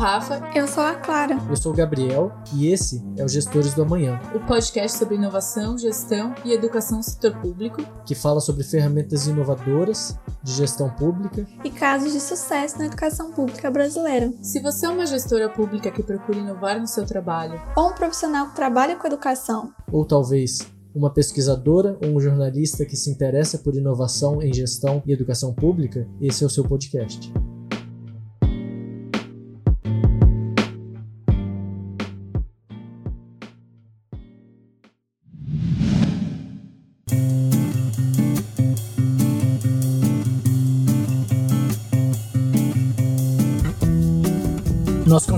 Rafa. Eu sou a Clara. Eu sou o Gabriel e esse é o Gestores do Amanhã o podcast sobre inovação, gestão e educação no setor público, que fala sobre ferramentas inovadoras de gestão pública e casos de sucesso na educação pública brasileira. Se você é uma gestora pública que procura inovar no seu trabalho, ou um profissional que trabalha com educação, ou talvez uma pesquisadora ou um jornalista que se interessa por inovação em gestão e educação pública, esse é o seu podcast.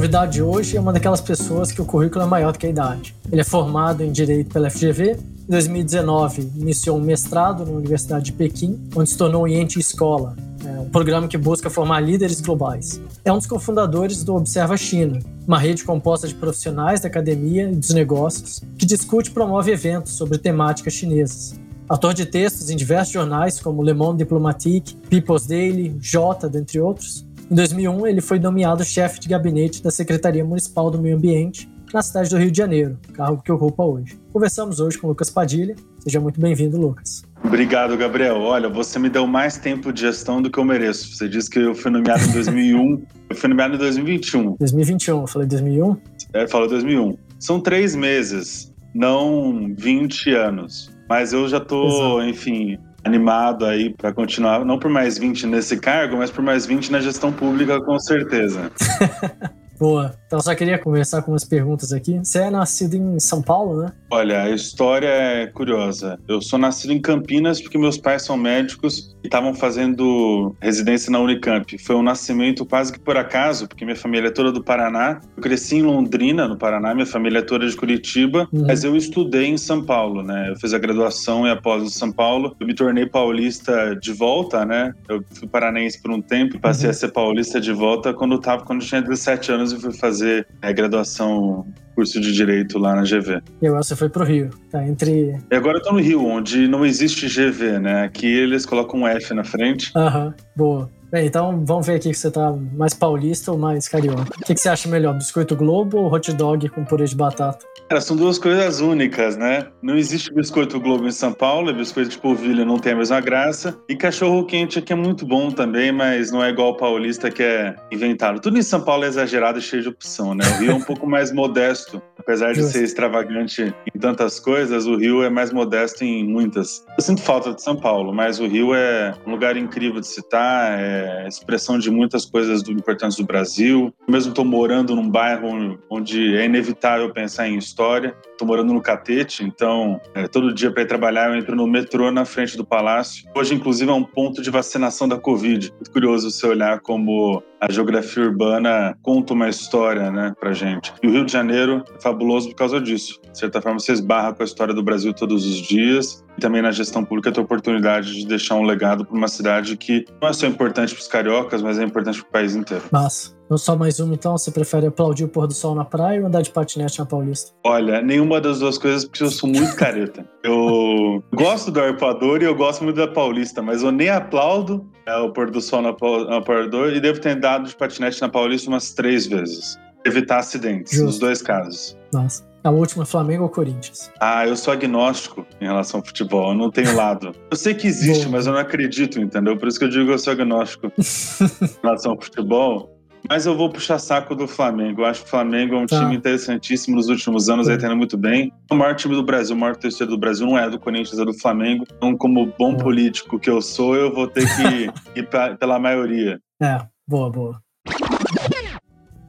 Convidado de hoje é uma daquelas pessoas que o currículo é maior do que a idade. Ele é formado em Direito pela FGV. Em 2019, iniciou um mestrado na Universidade de Pequim, onde se tornou Yente Escola, é um programa que busca formar líderes globais. É um dos cofundadores do Observa China, uma rede composta de profissionais da academia e dos negócios que discute e promove eventos sobre temáticas chinesas. Autor de textos em diversos jornais como Le Monde Diplomatique, People's Daily, Jota, dentre outros, em 2001, ele foi nomeado chefe de gabinete da Secretaria Municipal do Meio Ambiente na cidade do Rio de Janeiro, cargo que ocupa hoje. Conversamos hoje com Lucas Padilha. Seja muito bem-vindo, Lucas. Obrigado, Gabriel. Olha, você me deu mais tempo de gestão do que eu mereço. Você disse que eu fui nomeado em 2001. eu fui nomeado em 2021. 2021, eu falei 2001? É, falou 2001. São três meses, não 20 anos. Mas eu já tô, Exato. enfim, animado aí para continuar, não por mais 20 nesse cargo, mas por mais 20 na gestão pública, com certeza. Boa. Então só queria começar com umas perguntas aqui. Você é nascido em São Paulo, né? Olha, a história é curiosa. Eu sou nascido em Campinas porque meus pais são médicos e estavam fazendo residência na Unicamp. Foi um nascimento quase que por acaso, porque minha família é toda do Paraná. Eu cresci em Londrina, no Paraná, minha família é toda de Curitiba, uhum. mas eu estudei em São Paulo, né? Eu fiz a graduação e após em São Paulo. Eu me tornei paulista de volta, né? Eu fui paranense por um tempo e passei uhum. a ser paulista de volta quando eu tava quando eu tinha 17 anos e fui fazer é, graduação, curso de Direito lá na GV. E agora você foi pro Rio, tá entre... E agora eu tô no Rio, onde não existe GV, né? Aqui eles colocam um F na frente. Aham, boa. Bem, então vamos ver aqui que você tá mais paulista ou mais carioca. O que, que você acha melhor, biscoito Globo ou hot dog com purê de batata? Cara, são duas coisas únicas, né? Não existe biscoito Globo em São Paulo, e biscoito de polvilho não tem a mesma graça. E cachorro quente aqui é muito bom também, mas não é igual o paulista que é inventado. Tudo em São Paulo é exagerado e cheio de opção, né? O Rio é um pouco mais modesto, apesar de ser extravagante em tantas coisas, o Rio é mais modesto em muitas. Eu sinto falta de São Paulo, mas o Rio é um lugar incrível de citar, é expressão de muitas coisas do, importantes do Brasil. Eu mesmo estou morando num bairro onde é inevitável pensar em história. Estou morando no Catete, então é, todo dia para ir trabalhar eu entro no metrô na frente do palácio. Hoje, inclusive, é um ponto de vacinação da Covid. Muito curioso você olhar como a geografia urbana conta uma história, né, pra gente. E o Rio de Janeiro é fabuloso por causa disso. De certa forma, você esbarra com a história do Brasil todos os dias. E também na gestão pública tem a oportunidade de deixar um legado para uma cidade que não é só importante para os cariocas, mas é importante para o país inteiro. Massa. Não só mais uma, então? Você prefere aplaudir o pôr do sol na praia ou andar de patinete na Paulista? Olha, nenhuma das duas coisas, porque eu sou muito careta. eu gosto do arpoador e eu gosto muito da Paulista, mas eu nem aplaudo é, o pôr do sol na, na arpoador e devo ter andado de patinete na Paulista umas três vezes. Evitar acidentes, Justo. nos dois casos. Nossa. A última, Flamengo ou Corinthians? Ah, eu sou agnóstico em relação ao futebol. Eu não tenho lado. Eu sei que existe, mas eu não acredito, entendeu? Por isso que eu digo que eu sou agnóstico em relação ao futebol. Mas eu vou puxar saco do Flamengo. Eu acho que o Flamengo é um tá. time interessantíssimo nos últimos anos, aí tendo muito bem. O maior time do Brasil, o maior terceiro do Brasil não é do Corinthians, é do Flamengo. Então, como bom político que eu sou, eu vou ter que ir pra, pela maioria. É, boa, boa.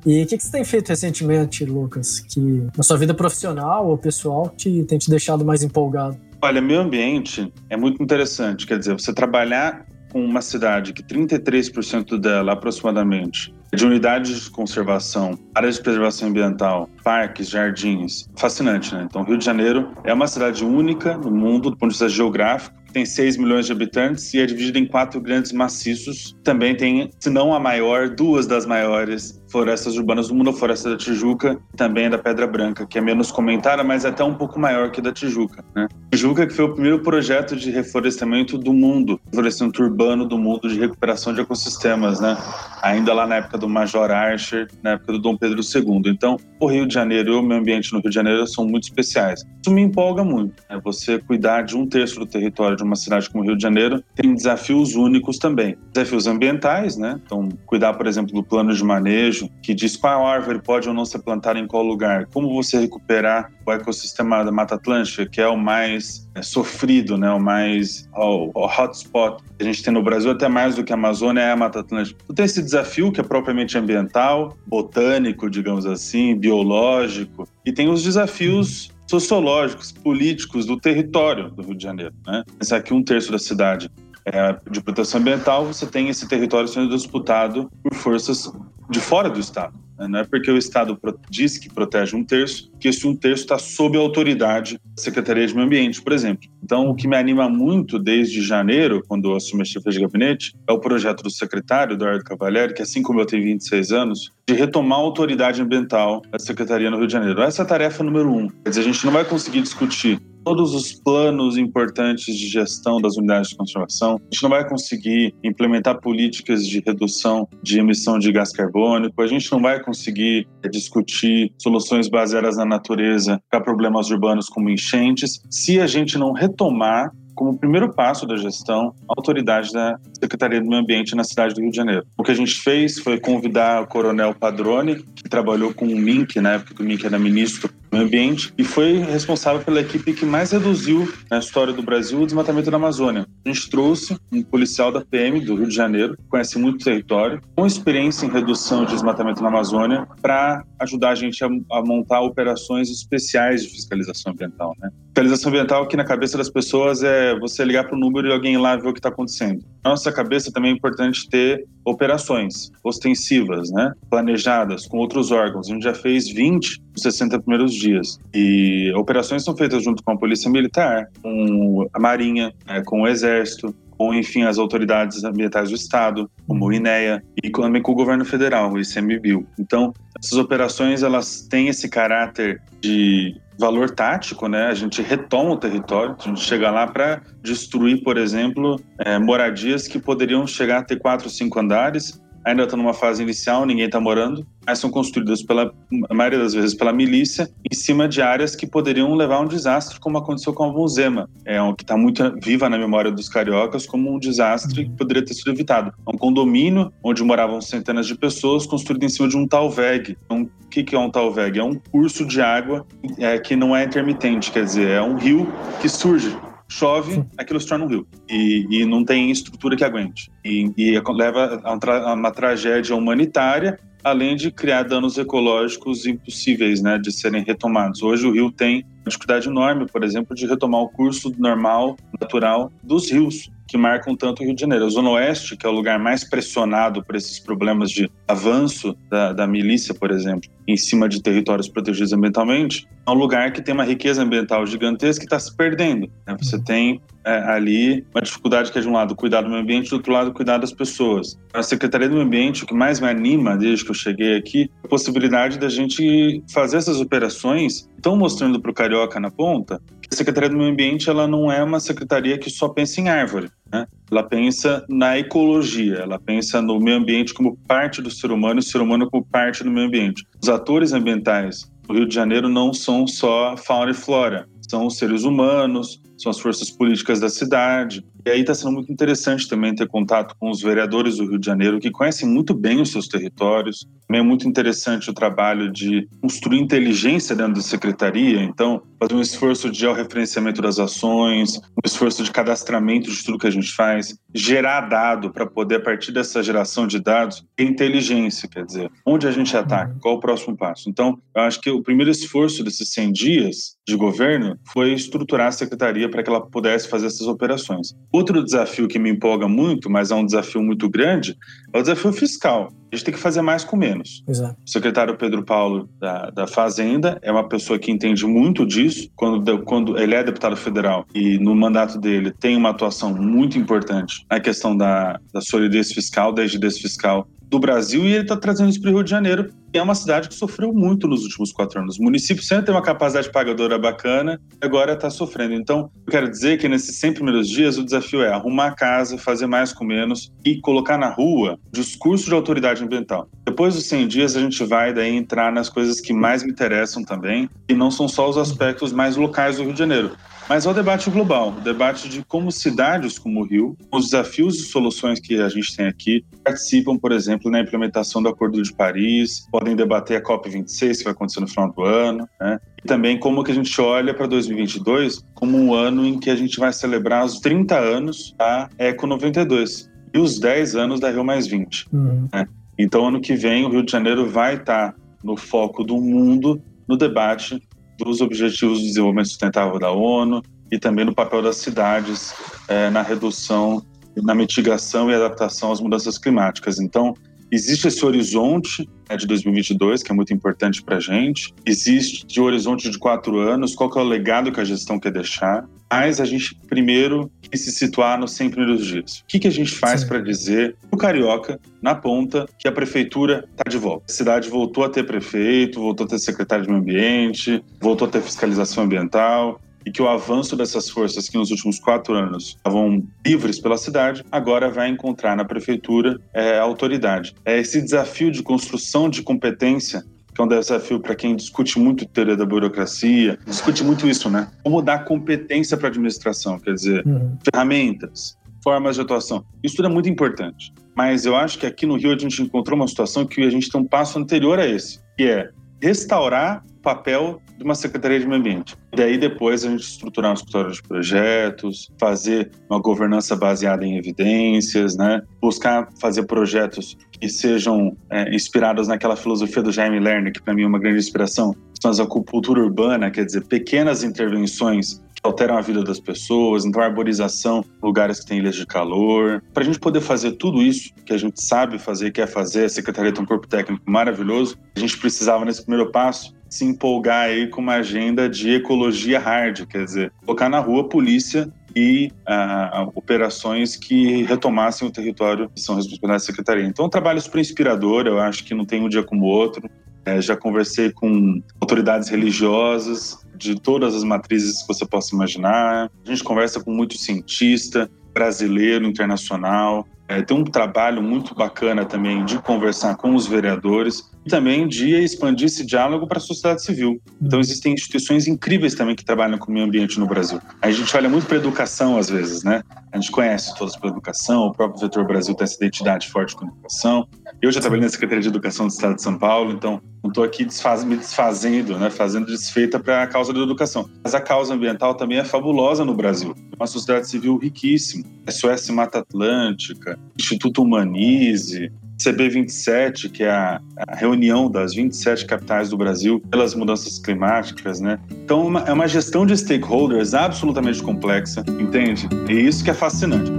E o que, que, você tem feito recentemente, Lucas, que na sua vida profissional ou pessoal te, tem te deixado mais empolgado? Olha, meio ambiente é muito interessante. Quer dizer, você trabalhar com uma cidade que 33% dela, aproximadamente, de unidades de conservação, áreas de preservação ambiental, parques, jardins. Fascinante, né? Então, Rio de Janeiro é uma cidade única no mundo do ponto de vista geográfico, tem 6 milhões de habitantes e é dividida em quatro grandes maciços. Também tem, se não a maior, duas das maiores florestas urbanas do mundo, a Floresta da Tijuca, também da Pedra Branca, que é menos comentada, mas é até um pouco maior que da Tijuca. Né? Tijuca que foi o primeiro projeto de reflorestamento do mundo, reflorestamento urbano do mundo de recuperação de ecossistemas, né? ainda lá na época do Major Archer na época do Dom Pedro II. Então, o Rio de Janeiro e o meio ambiente no Rio de Janeiro são muito especiais. Isso me empolga muito. Né? Você cuidar de um terço do território de uma cidade como o Rio de Janeiro tem desafios únicos também. Desafios ambientais, né? Então, cuidar, por exemplo, do plano de manejo, que diz qual árvore pode ou não ser plantada em qual lugar, como você recuperar o ecossistema da Mata Atlântica, que é o mais é, sofrido, né? o mais o, o hotspot que a gente tem no Brasil, até mais do que a Amazônia, é a Mata Atlântica. Então, tem esse desafio que é propriamente ambiental, botânico, digamos assim, biológico, e tem os desafios sociológicos, políticos do território do Rio de Janeiro. Né? Pensar que um terço da cidade é de proteção ambiental, você tem esse território sendo disputado por forças de fora do Estado. Né? Não é porque o Estado diz que protege um terço, que esse um terço está sob a autoridade da Secretaria de Meio Ambiente, por exemplo. Então, o que me anima muito desde janeiro, quando eu assumi a chefia de gabinete, é o projeto do secretário, Eduardo Cavalieri, que assim como eu tenho 26 anos, de retomar a autoridade ambiental da Secretaria no Rio de Janeiro. Essa é a tarefa número um. Quer dizer, a gente não vai conseguir discutir todos os planos importantes de gestão das unidades de conservação. A gente não vai conseguir implementar políticas de redução de emissão de gás carbônico, a gente não vai conseguir discutir soluções baseadas na natureza para problemas urbanos como enchentes, se a gente não retomar como primeiro passo da gestão, a autoridade da Secretaria do Meio Ambiente na cidade do Rio de Janeiro. O que a gente fez foi convidar o Coronel Padrone, que trabalhou com o Mink, na época que o Mink era ministro Meio Ambiente, e foi responsável pela equipe que mais reduziu na história do Brasil o desmatamento da Amazônia. A gente trouxe um policial da PM do Rio de Janeiro, conhece muito o território, com experiência em redução de desmatamento na Amazônia, para ajudar a gente a, a, montar operações especiais de fiscalização ambiental. Né? Fiscalização ambiental que na cabeça das pessoas é você ligar para o número e alguém lá ver o que está acontecendo. Na nossa cabeça também é importante ter operações ostensivas, né? planejadas com outros órgãos. A gente já fez 20 nos 60 primeiros dias. E operações são feitas junto com a Polícia Militar, com a Marinha, é, com o Exército, com, enfim, as autoridades ambientais do Estado, como o INEA, e também com o governo federal, o ICMBio. Então, essas operações, elas têm esse caráter de valor tático, né? A gente retoma o território, a gente chega lá para destruir, por exemplo, é, moradias que poderiam chegar a ter quatro, cinco andares ainda estão numa fase inicial, ninguém está morando, mas são construídas pela a maioria das vezes pela milícia em cima de áreas que poderiam levar a um desastre, como aconteceu com a Vonzema, é um que está muito viva na memória dos cariocas como um desastre que poderia ter sido evitado. É um condomínio onde moravam centenas de pessoas construído em cima de um talveg. Então, o que, que é um talveg? É um curso de água é, que não é intermitente, quer dizer, é um rio que surge chove, aquilo se torna um rio. E, e não tem estrutura que aguente. E, e leva a, a uma tragédia humanitária, além de criar danos ecológicos impossíveis né, de serem retomados. Hoje o rio tem uma dificuldade enorme, por exemplo, de retomar o curso normal, natural dos rios que marcam tanto o Rio de Janeiro. A Zona Oeste, que é o lugar mais pressionado por esses problemas de avanço da, da milícia, por exemplo, em cima de territórios protegidos ambientalmente, é um lugar que tem uma riqueza ambiental gigantesca que está se perdendo. Né? Você uhum. tem é, ali uma dificuldade que é, de um lado, cuidar do meio ambiente, do outro lado, cuidar das pessoas. A Secretaria do Meio Ambiente, o que mais me anima desde que eu cheguei aqui, é a possibilidade da gente fazer essas operações, estão mostrando para o Carioca na ponta, Secretaria do Meio Ambiente ela não é uma secretaria que só pensa em árvore. Né? Ela pensa na ecologia, ela pensa no meio ambiente como parte do ser humano e o ser humano como parte do meio ambiente. Os atores ambientais do Rio de Janeiro não são só fauna e flora, são os seres humanos, são as forças políticas da cidade. E aí está sendo muito interessante também ter contato com os vereadores do Rio de Janeiro, que conhecem muito bem os seus territórios. Também é muito interessante o trabalho de construir inteligência dentro da secretaria, então fazer um esforço de referenciamento das ações, um esforço de cadastramento de tudo que a gente faz, gerar dado para poder, a partir dessa geração de dados, ter inteligência, quer dizer, onde a gente ataca, qual o próximo passo. Então, eu acho que o primeiro esforço desses 100 dias de governo foi estruturar a secretaria para que ela pudesse fazer essas operações. Outro desafio que me empolga muito, mas é um desafio muito grande, é o desafio fiscal. A gente tem que fazer mais com menos. Exato. O secretário Pedro Paulo da, da Fazenda é uma pessoa que entende muito disso. Quando, quando ele é deputado federal e no mandato dele tem uma atuação muito importante na questão da, da solidez fiscal, da rigidez fiscal do Brasil e ele está trazendo isso para o Rio de Janeiro, que é uma cidade que sofreu muito nos últimos quatro anos. O município sempre tem uma capacidade pagadora bacana, agora está sofrendo. Então, eu quero dizer que nesses 100 primeiros dias o desafio é arrumar a casa, fazer mais com menos e colocar na rua discurso de autoridade ambiental. Depois dos 100 dias a gente vai daí entrar nas coisas que mais me interessam também, e não são só os aspectos mais locais do Rio de Janeiro. Mas é o debate global, o debate de como cidades como o Rio, os desafios e soluções que a gente tem aqui, participam, por exemplo, na implementação do Acordo de Paris, podem debater a COP26, que vai acontecer no final do ano, né? E também como que a gente olha para 2022 como um ano em que a gente vai celebrar os 30 anos da Eco 92 e os 10 anos da Rio Mais 20. Uhum. Né? Então, ano que vem, o Rio de Janeiro vai estar no foco do mundo no debate dos Objetivos de Desenvolvimento Sustentável da ONU e também no papel das cidades é, na redução, na mitigação e adaptação às mudanças climáticas. Então, existe esse horizonte né, de 2022, que é muito importante para a gente. Existe o horizonte de quatro anos, qual é o legado que a gestão quer deixar. Mas a gente primeiro quis se situar nos 100 primeiros dias. O que, que a gente faz para dizer o carioca, na ponta, que a prefeitura está de volta? A cidade voltou a ter prefeito, voltou a ter secretário de meio ambiente, voltou a ter fiscalização ambiental, e que o avanço dessas forças que nos últimos quatro anos estavam livres pela cidade, agora vai encontrar na prefeitura é, autoridade. É esse desafio de construção de competência que é um desafio para quem discute muito teoria da burocracia, discute muito isso, né? Como dar competência para a administração, quer dizer, uhum. ferramentas, formas de atuação. Isso tudo é muito importante. Mas eu acho que aqui no Rio a gente encontrou uma situação que a gente tem um passo anterior a esse, que é restaurar o papel de uma Secretaria de Meio Ambiente. Daí depois a gente estruturar um escritório de projetos, fazer uma governança baseada em evidências, né? buscar fazer projetos que sejam é, inspirados naquela filosofia do Jaime Lerner, que para mim é uma grande inspiração, são as acupuntura urbana, quer dizer, pequenas intervenções alteram a vida das pessoas, então arborização, lugares que têm ilhas de calor. Para a gente poder fazer tudo isso que a gente sabe fazer, quer fazer, a Secretaria tem um corpo técnico maravilhoso, a gente precisava nesse primeiro passo se empolgar aí com uma agenda de ecologia hard, quer dizer, colocar na rua polícia e ah, operações que retomassem o território que são responsabilidade da Secretaria. Então, é um trabalho super inspirador, eu acho que não tem um dia como o outro. É, já conversei com autoridades religiosas de todas as matrizes que você possa imaginar. A gente conversa com muito cientista brasileiro, internacional. É, tem um trabalho muito bacana também de conversar com os vereadores e também de expandir esse diálogo para a sociedade civil. Então, existem instituições incríveis também que trabalham com o meio ambiente no Brasil. A gente olha muito para a educação, às vezes, né? A gente conhece todos pela educação, o próprio Vetor Brasil tem essa identidade forte com a educação. Eu já trabalhei na Secretaria de Educação do Estado de São Paulo, então não estou aqui desfaz, me desfazendo, né? Fazendo desfeita para a causa da educação. Mas a causa ambiental também é fabulosa no Brasil. Uma sociedade civil riquíssima. SOS Mata Atlântica, Instituto Humanize, CB27, que é a, a, reunião das 27 capitais do Brasil pelas mudanças climáticas, né? Então, uma, é uma gestão de stakeholders absolutamente complexa, entende? E isso que é fascinante.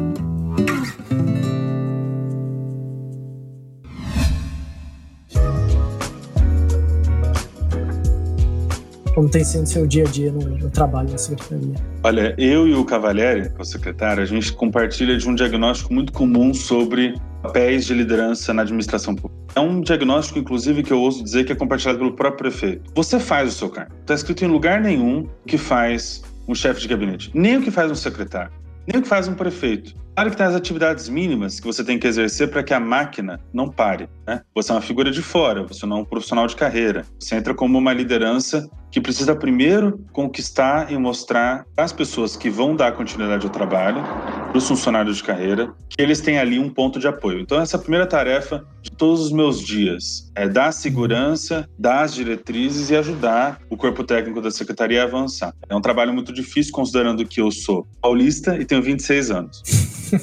Como tem sido seu dia a dia no, no trabalho na secretaria? Olha, eu e o Cavalieri, o secretário, a gente compartilha de um diagnóstico muito comum sobre papéis de liderança na administração pública. É um diagnóstico, inclusive, que eu ouso dizer que é compartilhado pelo próprio prefeito. Você faz o seu cargo. Está escrito em lugar nenhum que faz um chefe de gabinete, nem o que faz um secretário, nem o que faz um prefeito. Claro que tem as atividades mínimas que você tem que exercer para que a máquina não pare. Né? Você é uma figura de fora, você não é um profissional de carreira. Você entra como uma liderança que precisa primeiro conquistar e mostrar as pessoas que vão dar continuidade ao trabalho, para os funcionários de carreira, que eles têm ali um ponto de apoio. Então, essa é a primeira tarefa de todos os meus dias é dar segurança, dar as diretrizes e ajudar o corpo técnico da secretaria a avançar. É um trabalho muito difícil, considerando que eu sou paulista e tenho 26 anos.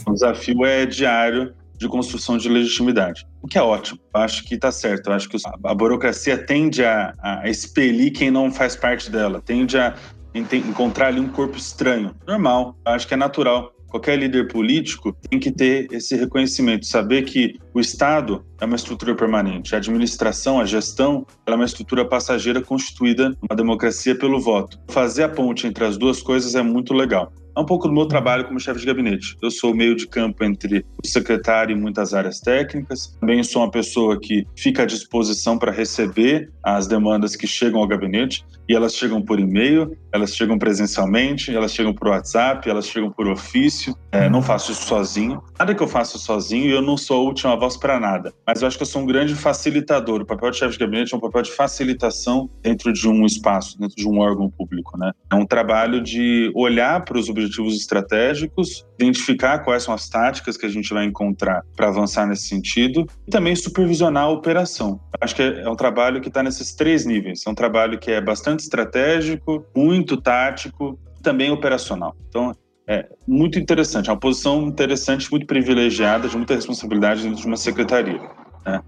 o desafio é diário de construção de legitimidade, o que é ótimo. Eu acho que está certo. Eu acho que a burocracia tende a, a expelir quem não faz parte dela, tende a encontrar ali um corpo estranho. Normal, eu acho que é natural qualquer líder político tem que ter esse reconhecimento, saber que o Estado é uma estrutura permanente, a administração, a gestão, é uma estrutura passageira constituída numa democracia pelo voto. Fazer a ponte entre as duas coisas é muito legal. É um pouco do meu trabalho como chefe de gabinete. Eu sou meio de campo entre o secretário e muitas áreas técnicas. Também sou uma pessoa que fica à disposição para receber as demandas que chegam ao gabinete e elas chegam por e-mail, elas chegam presencialmente, elas chegam por WhatsApp, elas chegam por ofício. É, não faço isso sozinho. Nada que eu faço sozinho e eu não sou a última voz para nada. Mas eu acho que eu sou um grande facilitador. O papel de chefe de gabinete é um papel de facilitação dentro de um espaço, dentro de um órgão público. Né? É um trabalho de olhar para os objetivos estratégicos, identificar quais são as táticas que a gente vai encontrar para avançar nesse sentido e também supervisionar a operação. Acho que é um trabalho que está nesses três níveis. É um trabalho que é bastante estratégico, muito tático, também operacional. Então, é muito interessante, é uma posição interessante, muito privilegiada, de muita responsabilidade dentro de uma secretaria. Né?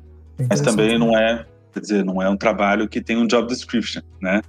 Mas também não é, quer dizer, não é um trabalho que tem um job description, né?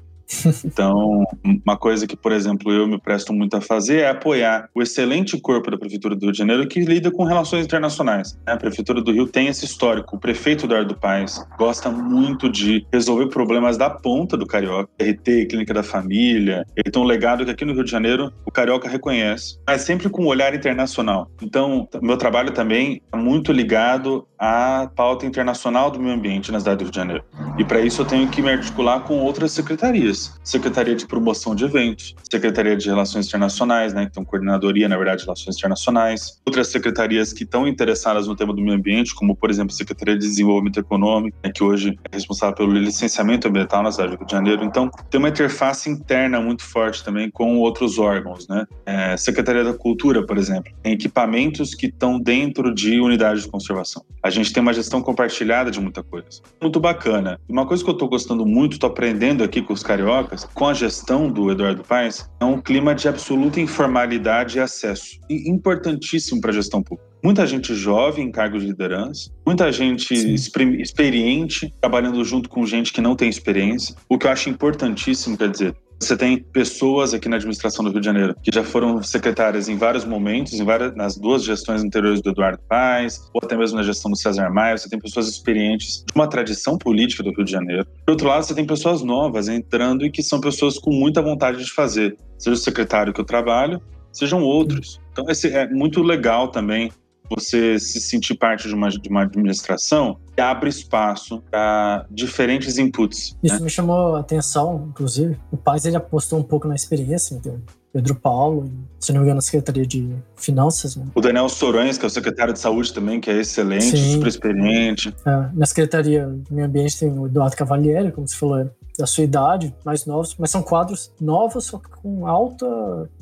Então, uma coisa que, por exemplo, eu me presto muito a fazer é apoiar o excelente corpo da Prefeitura do Rio de Janeiro que lida com relações internacionais. A Prefeitura do Rio tem esse histórico. O prefeito Eduardo Paes gosta muito de resolver problemas da ponta do Carioca, RT, Clínica da Família. Ele tem um legado que aqui no Rio de Janeiro o Carioca reconhece, mas sempre com um olhar internacional. Então, meu trabalho também é muito ligado à pauta internacional do meio ambiente na cidade do Rio de Janeiro. E para isso eu tenho que me articular com outras secretarias. Secretaria de Promoção de Eventos, Secretaria de Relações Internacionais, né, tem coordenadoria, na verdade, de Relações Internacionais. Outras secretarias que estão interessadas no tema do meio ambiente, como, por exemplo, a Secretaria de Desenvolvimento Econômico, né, que hoje é responsável pelo licenciamento ambiental na cidade do Rio de Janeiro. Então, tem uma interface interna muito forte também com outros órgãos, né? É, Secretaria da Cultura, por exemplo, tem equipamentos que estão dentro de unidades de conservação. A gente tem uma gestão compartilhada de muita coisa. Muito bacana. Uma coisa que eu estou gostando muito, estou aprendendo aqui com os cariocas, com a gestão do Eduardo Paes, é um clima de absoluta informalidade e acesso. E importantíssimo para a gestão pública. Muita gente jovem em cargos de liderança, muita gente experiente trabalhando junto com gente que não tem experiência, o que eu acho importantíssimo, quer dizer, você tem pessoas aqui na administração do Rio de Janeiro que já foram secretárias em vários momentos, em várias, nas duas gestões anteriores do Eduardo Paes, ou até mesmo na gestão do César Maia. Você tem pessoas experientes de uma tradição política do Rio de Janeiro. Por outro lado, você tem pessoas novas entrando e que são pessoas com muita vontade de fazer, seja o secretário que eu trabalho, sejam outros. Então, esse é muito legal também você se sentir parte de uma, de uma administração que abre espaço para diferentes inputs. Isso né? me chamou a atenção, inclusive. O Paz ele apostou um pouco na experiência, então, Pedro Paulo, se não me engano, na Secretaria de Finanças. Né? O Daniel Sorões, que é o secretário de Saúde também, que é excelente, Sim. super experiente. É, na Secretaria do Meio Ambiente tem o Eduardo Cavalieri, como você falou, da sua idade, mais novos, mas são quadros novos, só com alta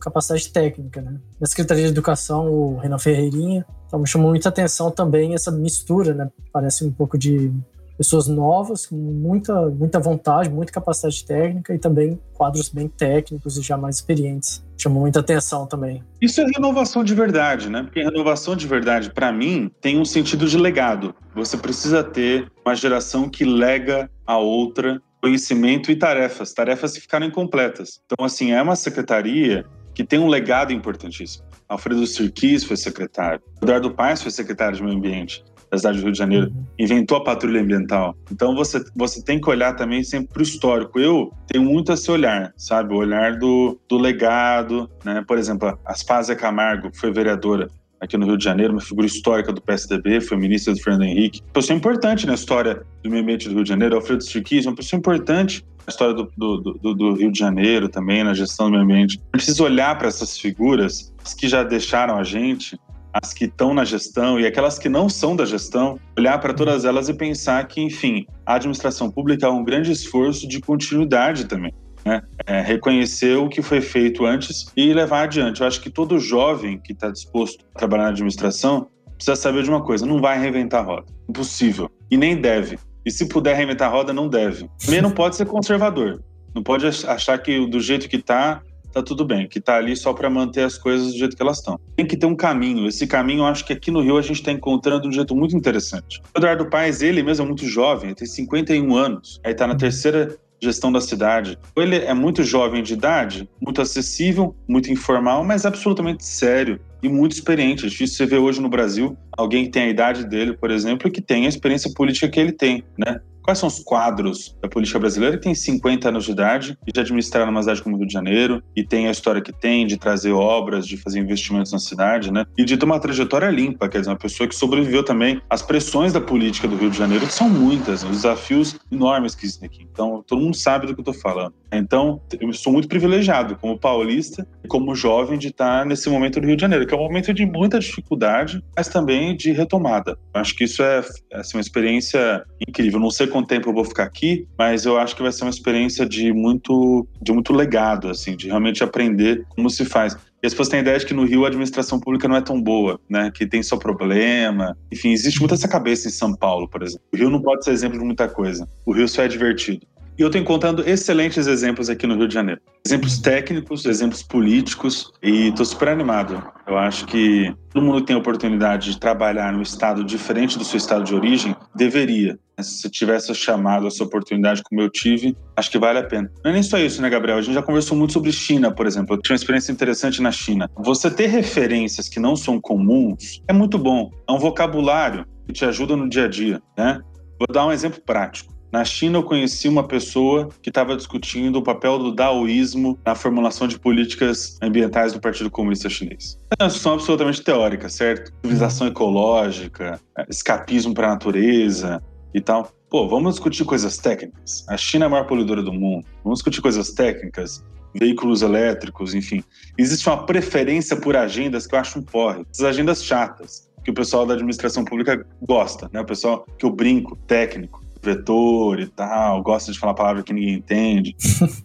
capacidade técnica, né? Na Secretaria de Educação, o Renan Ferreirinha, então me chamou muita atenção também essa mistura, né? Parece um pouco de pessoas novas, com muita, muita vontade, muita capacidade técnica e também quadros bem técnicos e já mais experientes. Chamou muita atenção também. Isso é renovação de verdade, né? Porque renovação de verdade, para mim, tem um sentido de legado. Você precisa ter uma geração que lega a outra conhecimento e tarefas, tarefas que ficaram incompletas. Então, assim, é uma secretaria que tem um legado importantíssimo. Alfredo Sirquis foi secretário, Eduardo Paes foi secretário de Meio Ambiente da cidade do Rio de Janeiro, uhum. inventou a patrulha ambiental. Então você, você tem que olhar também sempre para o histórico. Eu tenho muito esse olhar, sabe? O olhar do, do legado, né? Por exemplo, Aspásia Camargo foi vereadora aqui no Rio de Janeiro, uma figura histórica do PSDB, foi ministra do Fernando Henrique. Pessoa importante na história do meio ambiente do Rio de Janeiro, Alfredo Striquis, uma pessoa importante história do, do, do, do, Rio de Janeiro também, na gestão do meio ambiente. Precisa olhar para essas figuras, as que já deixaram a gente, as que estão na gestão e aquelas que não são da gestão, olhar para todas elas e pensar que, enfim, a administração pública é um grande esforço de continuidade também né? É, reconhecer o que foi feito antes e levar adiante. Eu acho que todo jovem que está disposto a trabalhar na administração precisa saber de uma coisa: não vai reinventar a roda. Impossível. E nem deve. E se puder reinventar a roda, não deve. Também não pode ser conservador. Não pode achar que do jeito que está, tá tudo bem, que tá ali só para manter as coisas do jeito que elas estão. Tem que ter um caminho. Esse caminho, eu acho que aqui no Rio a gente está encontrando de um jeito muito interessante. O Eduardo Paes, ele mesmo é muito jovem, tem 51 anos. Aí tá na terceira gestão da cidade. Ele é muito jovem de idade, muito acessível, muito informal, mas absolutamente sério e muito experiente. É difícil você ver hoje no Brasil alguém que tem a idade dele, por exemplo, e que tem a experiência política que ele tem, né? Quais são os quadros da política brasileira que tem 50 anos de idade e já administraram uma cidade como o Rio de Janeiro e tem a história que tem de trazer obras, de fazer investimentos na cidade, né? E de ter uma trajetória limpa, quer dizer, uma pessoa que sobreviveu também às pressões da política do Rio de Janeiro, que são muitas, os desafios enormes que existem aqui. Então, todo mundo sabe do que eu estou falando. Então, eu sou muito privilegiado como paulista como jovem de estar nesse momento do Rio de Janeiro, que é um momento de muita dificuldade, mas também de retomada. Eu acho que isso é assim, uma experiência incrível. Não sei quanto tempo eu vou ficar aqui, mas eu acho que vai ser uma experiência de muito, de muito legado, assim, de realmente aprender como se faz. E as pessoas têm a ideia de que no Rio a administração pública não é tão boa, né? Que tem só problema. Enfim, existe muita essa cabeça em São Paulo, por exemplo. O Rio não pode ser exemplo de muita coisa. O Rio só é divertido. E eu estou encontrando excelentes exemplos aqui no Rio de Janeiro. Exemplos técnicos, exemplos políticos, e estou super animado. Eu acho que todo mundo que tem a oportunidade de trabalhar num estado diferente do seu estado de origem, deveria. Se você tivesse chamado essa oportunidade como eu tive, acho que vale a pena. Não é nem só isso, né, Gabriel? A gente já conversou muito sobre China, por exemplo. Eu tive uma experiência interessante na China. Você ter referências que não são comuns é muito bom. É um vocabulário que te ajuda no dia a dia, né? Vou dar um exemplo prático. Na China, eu conheci uma pessoa que estava discutindo o papel do daoísmo na formulação de políticas ambientais do Partido Comunista Chinês. É uma discussão absolutamente teórica, certo? Civilização ecológica, escapismo para a natureza e tal. Pô, vamos discutir coisas técnicas. A China é a maior poluidora do mundo. Vamos discutir coisas técnicas, veículos elétricos, enfim. Existe uma preferência por agendas que eu acho um porre. Essas agendas chatas, que o pessoal da administração pública gosta, né? O pessoal que eu brinco, técnico vetor e tal, gosto de falar palavra que ninguém entende.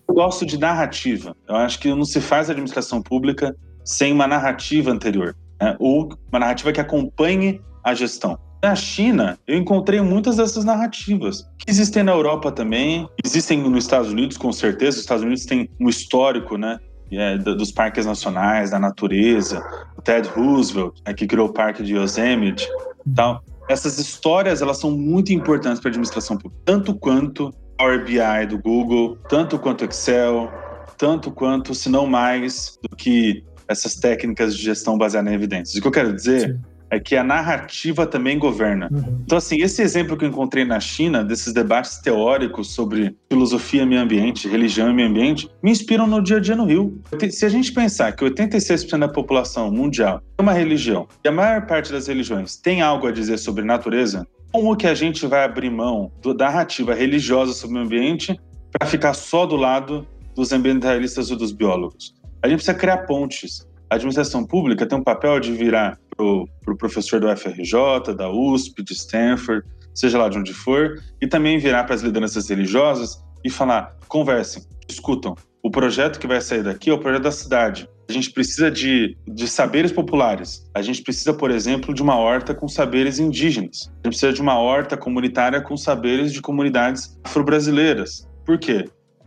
Eu gosto de narrativa. Eu acho que não se faz administração pública sem uma narrativa anterior, né? ou uma narrativa que acompanhe a gestão. Na China, eu encontrei muitas dessas narrativas, que existem na Europa também, existem nos Estados Unidos, com certeza. Os Estados Unidos têm um histórico, né? É, dos parques nacionais, da natureza. O Ted Roosevelt, né, que criou o parque de Yosemite. Tal essas histórias elas são muito importantes para a administração pública, tanto quanto Power BI do Google, tanto quanto Excel, tanto quanto, se não mais, do que essas técnicas de gestão baseada em evidências. O que eu quero dizer Sim é que a narrativa também governa. Uhum. Então, assim, esse exemplo que eu encontrei na China, desses debates teóricos sobre filosofia, meio ambiente, religião e meio ambiente, me inspiram no dia a dia no Rio. Se a gente pensar que 86% da população mundial é uma religião, e a maior parte das religiões tem algo a dizer sobre natureza, como que a gente vai abrir mão da narrativa religiosa sobre o meio ambiente para ficar só do lado dos ambientalistas ou dos biólogos? A gente precisa criar pontes. A administração pública tem um papel de virar para o pro professor do FRJ, da USP, de Stanford, seja lá de onde for, e também virar para as lideranças religiosas e falar: conversem, discutam. O projeto que vai sair daqui é o projeto da cidade. A gente precisa de, de saberes populares. A gente precisa, por exemplo, de uma horta com saberes indígenas. A gente precisa de uma horta comunitária com saberes de comunidades afro-brasileiras. Por quê?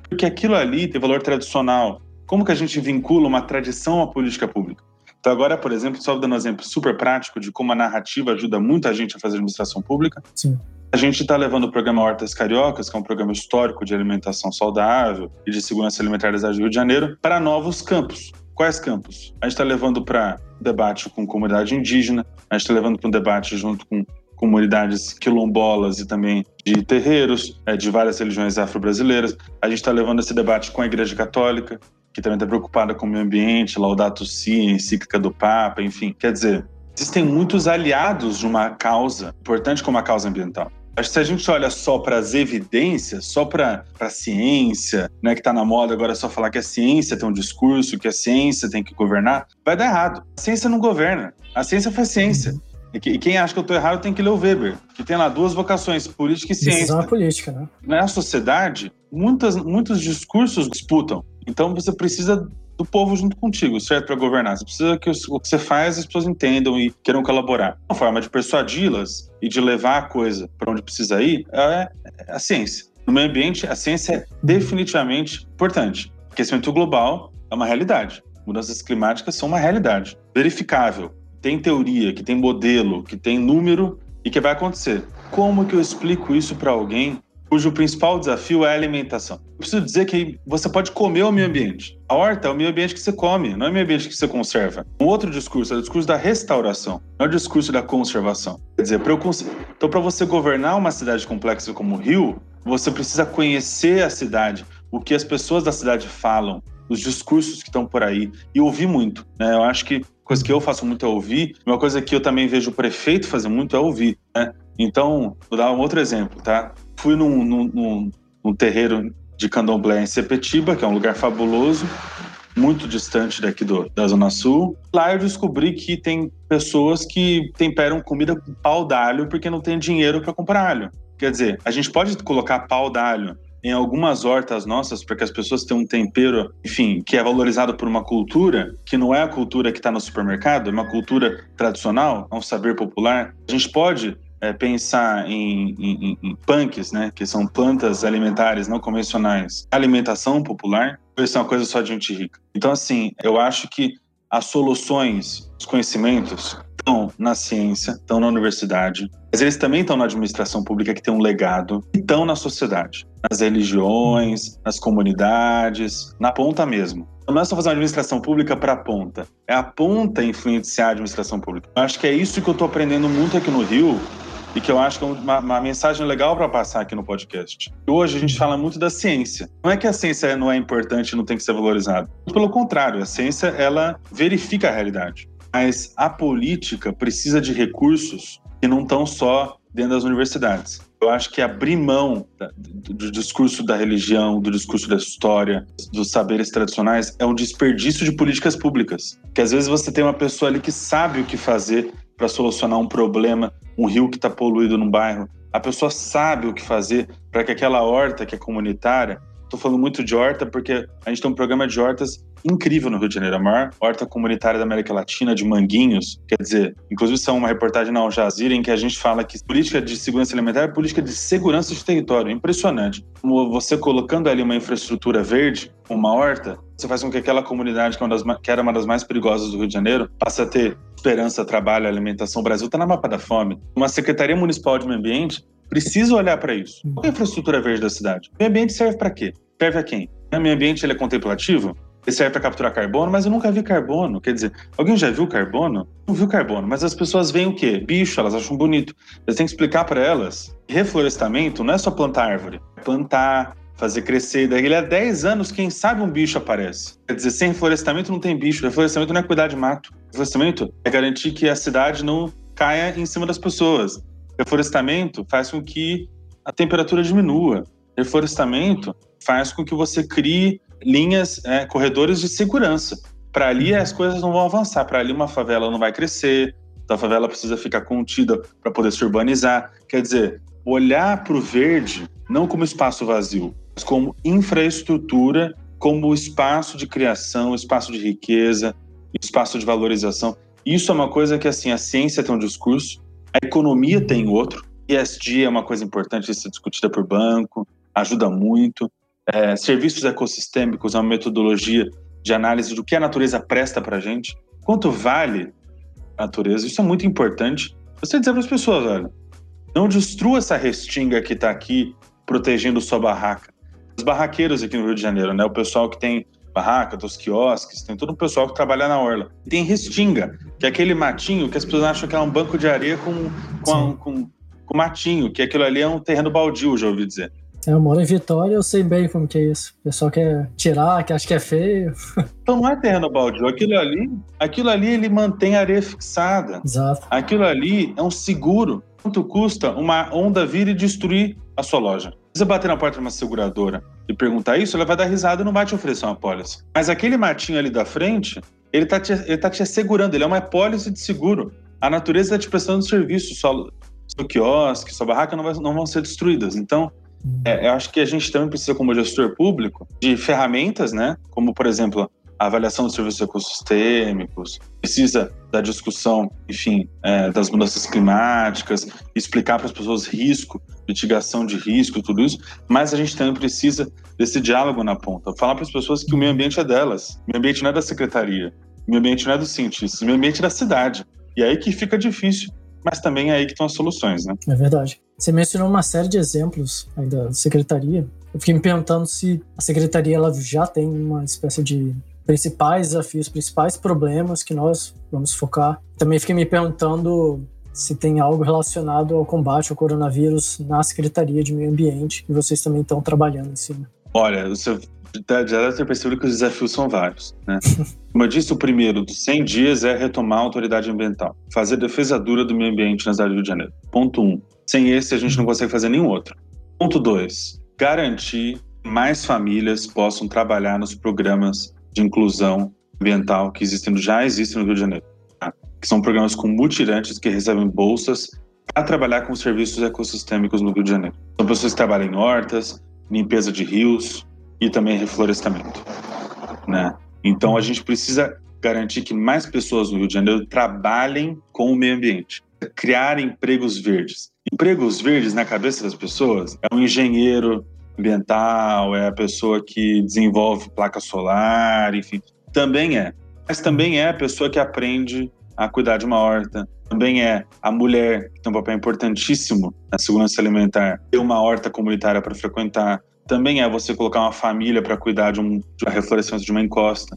Porque aquilo ali tem valor tradicional. Como que a gente vincula uma tradição à política pública? Então, agora, por exemplo, só dando um exemplo super prático de como a narrativa ajuda muita gente a fazer administração pública. Sim. A gente está levando o programa Hortas Cariocas, que é um programa histórico de alimentação saudável e de segurança alimentar do Rio de Janeiro, para novos campos. Quais campos? A gente está levando para debate com comunidade indígena, a gente está levando para um debate junto com comunidades quilombolas e também de terreiros, é, de várias religiões afro-brasileiras. A gente está levando esse debate com a Igreja Católica, que também está preocupada com o meio ambiente, Laudato Si, encíclica do Papa, enfim. Quer dizer, existem muitos aliados de uma causa importante como a causa ambiental. Acho que se a gente olha só para as evidências, só para a ciência, né, que está na moda agora só falar que a ciência tem um discurso, que a ciência tem que governar, vai dar errado. A ciência não governa. A ciência faz ciência. E quem acha que eu estou errado tem que ler o Weber, que tem lá duas vocações, política e ciência. Decisão é política, né? Na sociedade, muitas, muitos discursos disputam. Então você precisa do povo junto contigo, certo? Para governar. Você precisa que o que você faz as pessoas entendam e queiram colaborar. Uma forma de persuadi-las e de levar a coisa para onde precisa ir é a ciência. No meio ambiente, a ciência é definitivamente importante. Aquecimento global é uma realidade. Mudanças climáticas são uma realidade. Verificável. Tem teoria, que tem modelo, que tem número e que vai acontecer. Como que eu explico isso para alguém cujo principal desafio é a alimentação. Eu preciso dizer que você pode comer o meio ambiente. A horta é o meio ambiente que você come, não é o meio ambiente que você conserva. Um outro discurso é o discurso da restauração, não é o discurso da conservação. Quer dizer, para cons... então para você governar uma cidade complexa como o Rio, você precisa conhecer a cidade, o que as pessoas da cidade falam, os discursos que estão por aí e ouvir muito. Né? Eu acho que coisa que eu faço muito é ouvir. Uma coisa que eu também vejo o prefeito fazer muito é ouvir. Né? Então, vou dar um outro exemplo, tá? Fui num, num, num terreiro de candomblé em Sepetiba, que é um lugar fabuloso, muito distante daqui do, da Zona Sul. Lá eu descobri que tem pessoas que temperam comida com pau d'alho porque não tem dinheiro para comprar alho. Quer dizer, a gente pode colocar pau d'alho em algumas hortas nossas para que as pessoas tenham um tempero, enfim, que é valorizado por uma cultura que não é a cultura que está no supermercado, é uma cultura tradicional, é um saber popular. A gente pode é, pensar em, em, em, punks, né, que são plantas alimentares não convencionais, alimentação popular, isso é uma coisa só de gente rica. Então, assim, eu acho que as soluções, os conhecimentos estão na ciência, estão na universidade, mas eles também estão na administração pública que tem um legado, e estão na sociedade, nas religiões, nas comunidades, na ponta mesmo. Não é só fazer uma administração pública para a ponta, é a ponta influenciar a administração pública. Eu acho que é isso que eu estou aprendendo muito aqui no Rio, e que eu acho que é uma, uma mensagem legal para passar aqui no podcast. Hoje a gente fala muito da ciência. Não é que a ciência não é importante e não tem que ser valorizada. Pelo contrário, a ciência ela verifica a realidade. Mas a política precisa de recursos que não estão só dentro das universidades. Eu acho que abrir mão do discurso da religião, do discurso da história, dos saberes tradicionais é um desperdício de políticas públicas. Que às vezes você tem uma pessoa ali que sabe o que fazer para solucionar um problema, um rio que está poluído num bairro. A pessoa sabe o que fazer para que aquela horta que é comunitária. Estou falando muito de horta porque a gente tem um programa de hortas incrível no Rio de Janeiro, a maior horta comunitária da América Latina de manguinhos. Quer dizer, inclusive são uma reportagem na Al Jazeera em que a gente fala que política de segurança alimentar é política de segurança de território. Impressionante. Você colocando ali uma infraestrutura verde, uma horta, você faz com que aquela comunidade que, é das, que era uma das mais perigosas do Rio de Janeiro passe a ter esperança, trabalho, alimentação. O Brasil está na mapa da fome. Uma Secretaria Municipal de Meio Ambiente precisa olhar para isso. Qual é a infraestrutura verde da cidade? O meio ambiente serve para quê? Serve a quem? O meio ambiente ele é contemplativo? Ele serve para capturar carbono, mas eu nunca vi carbono. Quer dizer, alguém já viu carbono? Não viu carbono, mas as pessoas veem o quê? Bicho, elas acham bonito. Você tem que explicar para elas. Reflorestamento não é só plantar árvore, é plantar, fazer crescer. Daí há 10 anos, quem sabe um bicho aparece. Quer dizer, sem reflorestamento não tem bicho. Reflorestamento não é cuidar de mato. Reflorestamento é garantir que a cidade não caia em cima das pessoas. Reflorestamento faz com que a temperatura diminua. Reflorestamento faz com que você crie linhas, é, corredores de segurança. Para ali as coisas não vão avançar. Para ali uma favela não vai crescer, a favela precisa ficar contida para poder se urbanizar. Quer dizer, olhar para o verde não como espaço vazio, mas como infraestrutura, como espaço de criação, espaço de riqueza, espaço de valorização. Isso é uma coisa que assim a ciência tem um discurso, a economia tem outro. ESG é uma coisa importante ser discutida por banco, ajuda muito. É, serviços ecossistêmicos é uma metodologia de análise do que a natureza presta para a gente, quanto vale a natureza. Isso é muito importante. Você dizer para as pessoas, olha, não destrua essa restinga que está aqui protegendo sua barraca. Os barraqueiros aqui no Rio de Janeiro, né? O pessoal que tem barraca, dos quiosques, tem todo o pessoal que trabalha na orla. E tem restinga, que é aquele matinho que as pessoas acham que é um banco de areia com, com, com, com matinho, que aquilo ali é um terreno baldio, já ouvi dizer. É, eu moro em Vitória, eu sei bem como que é isso. O pessoal quer tirar, que acha que é feio. Então não é terreno baldio. Aquilo ali, aquilo ali ele mantém a areia fixada. Exato. Aquilo ali é um seguro. Quanto custa uma onda vir e destruir a sua loja? Você bater na porta de uma seguradora perguntar isso, ela vai dar risada e não vai te oferecer uma pólice. Mas aquele matinho ali da frente, ele tá te, ele tá te assegurando, ele é uma pólice de seguro. A natureza está te prestando serviço, sua, seu quiosque, sua barraca não, vai, não vão ser destruídas. Então, é, eu acho que a gente também precisa, como gestor público, de ferramentas, né? Como, por exemplo, a avaliação dos serviços ecossistêmicos, precisa da discussão, enfim, é, das mudanças climáticas, explicar para as pessoas risco, mitigação de risco, tudo isso, mas a gente também precisa desse diálogo na ponta, falar para as pessoas que o meio ambiente é delas, o meio ambiente não é da secretaria, o meio ambiente não é dos cientistas, o meio ambiente é da cidade. E aí que fica difícil mas também é aí que estão as soluções, né? É verdade. Você mencionou uma série de exemplos da secretaria. Eu fiquei me perguntando se a secretaria ela já tem uma espécie de principais desafios, principais problemas que nós vamos focar. Também fiquei me perguntando se tem algo relacionado ao combate ao coronavírus na Secretaria de Meio Ambiente, que vocês também estão trabalhando em cima. Olha, você já deve ter percebido que os desafios são vários. Né? Como eu disse, o primeiro dos 100 dias é retomar a autoridade ambiental, fazer defesa dura do meio ambiente na cidade do Rio de Janeiro. Ponto 1. Um. Sem esse, a gente não consegue fazer nenhum outro. Ponto 2. Garantir que mais famílias possam trabalhar nos programas de inclusão ambiental que existem, já existem no Rio de Janeiro. Tá? Que são programas com mutirantes que recebem bolsas para trabalhar com serviços ecossistêmicos no Rio de Janeiro. São pessoas que trabalham em hortas, limpeza de rios e também reflorestamento. Né? Então a gente precisa garantir que mais pessoas no Rio de Janeiro trabalhem com o meio ambiente, criar empregos verdes. Empregos verdes na cabeça das pessoas é um engenheiro ambiental, é a pessoa que desenvolve placa solar, enfim, também é. Mas também é a pessoa que aprende a cuidar de uma horta, também é a mulher, que tem um papel importantíssimo na segurança alimentar, ter uma horta comunitária para frequentar, também é você colocar uma família para cuidar de, um, de reflorescimento de uma encosta.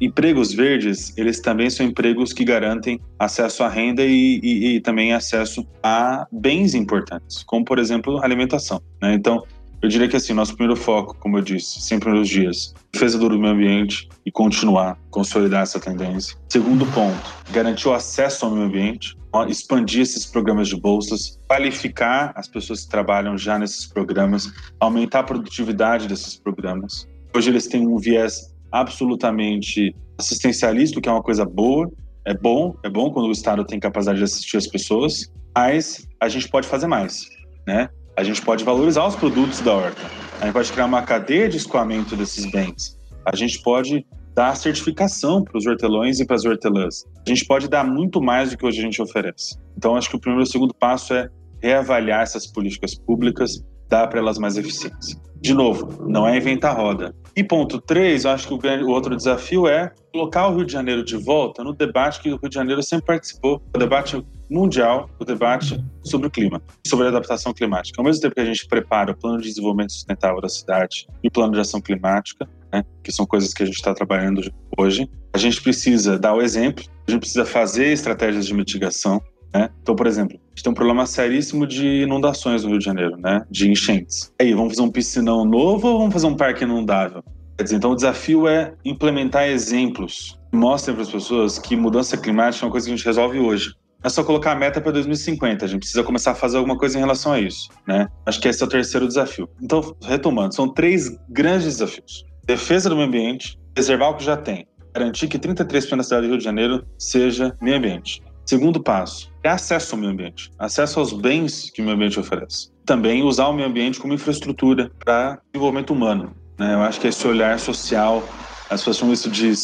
Empregos verdes, eles também são empregos que garantem acesso à renda e, e, e também acesso a bens importantes, como, por exemplo, alimentação. Né? Então, eu diria que assim, nosso primeiro foco, como eu disse, sempre nos dias, defesa do meio ambiente e continuar, consolidar essa tendência. Segundo ponto, garantir o acesso ao meio ambiente, expandir esses programas de bolsas, qualificar as pessoas que trabalham já nesses programas, aumentar a produtividade desses programas. Hoje eles têm um viés absolutamente assistencialista, que é uma coisa boa, é bom, é bom quando o Estado tem capacidade de assistir as pessoas, mas a gente pode fazer mais, né? A gente pode valorizar os produtos da horta. A gente pode criar uma cadeia de escoamento desses bens. A gente pode dar certificação para os hortelões e para as hortelãs. A gente pode dar muito mais do que hoje a gente oferece. Então, acho que o primeiro e o segundo passo é reavaliar essas políticas públicas, dar para elas mais eficiência. De novo, não é inventar roda. E ponto três, eu acho que o, grande, o outro desafio é colocar o Rio de Janeiro de volta no debate que o Rio de Janeiro sempre participou, o debate mundial, o debate sobre o clima, sobre a adaptação climática. Ao mesmo tempo que a gente prepara o plano de desenvolvimento sustentável da cidade e o plano de ação climática, né, que são coisas que a gente está trabalhando hoje, a gente precisa dar o exemplo, a gente precisa fazer estratégias de mitigação. Né? Então, por exemplo, a gente tem um problema seríssimo de inundações no Rio de Janeiro, né? de enchentes. Aí, vamos fazer um piscinão novo ou vamos fazer um parque inundável? Quer dizer, então o desafio é implementar exemplos que mostrem para as pessoas que mudança climática é uma coisa que a gente resolve hoje é só colocar a meta para 2050. A gente precisa começar a fazer alguma coisa em relação a isso, né? Acho que esse é o terceiro desafio. Então, retomando, são três grandes desafios: defesa do meio ambiente, preservar o que já tem, garantir que 33% da cidade do Rio de Janeiro seja meio ambiente. Segundo passo, é acesso ao meio ambiente, acesso aos bens que o meio ambiente oferece. Também usar o meio ambiente como infraestrutura para desenvolvimento humano. Né? Eu acho que esse olhar social, as pessoas chamam isso de